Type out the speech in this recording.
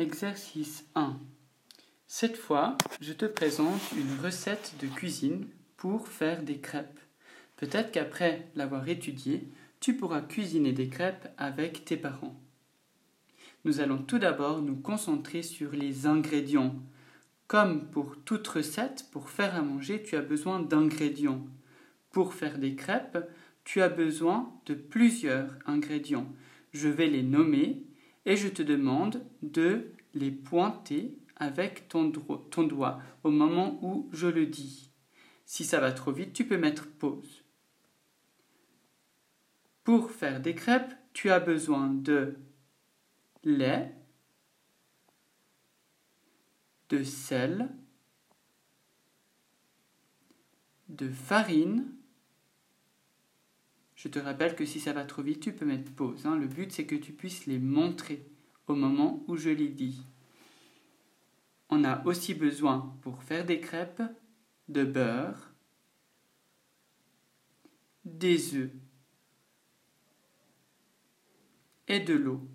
Exercice 1. Cette fois, je te présente une recette de cuisine pour faire des crêpes. Peut-être qu'après l'avoir étudiée, tu pourras cuisiner des crêpes avec tes parents. Nous allons tout d'abord nous concentrer sur les ingrédients. Comme pour toute recette, pour faire à manger, tu as besoin d'ingrédients. Pour faire des crêpes, tu as besoin de plusieurs ingrédients. Je vais les nommer et je te demande de les pointer avec ton, doigt au moment où je le dis. Si ça va trop vite, tu peux mettre pause. Pour faire des crêpes, tu as besoin de lait, de sel, de farine, je te rappelle que si ça va trop vite, tu peux mettre pause. Hein. Le but, c'est que tu puisses les montrer au moment où je les dis. On a aussi besoin, pour faire des crêpes, de beurre, des œufs et de l'eau.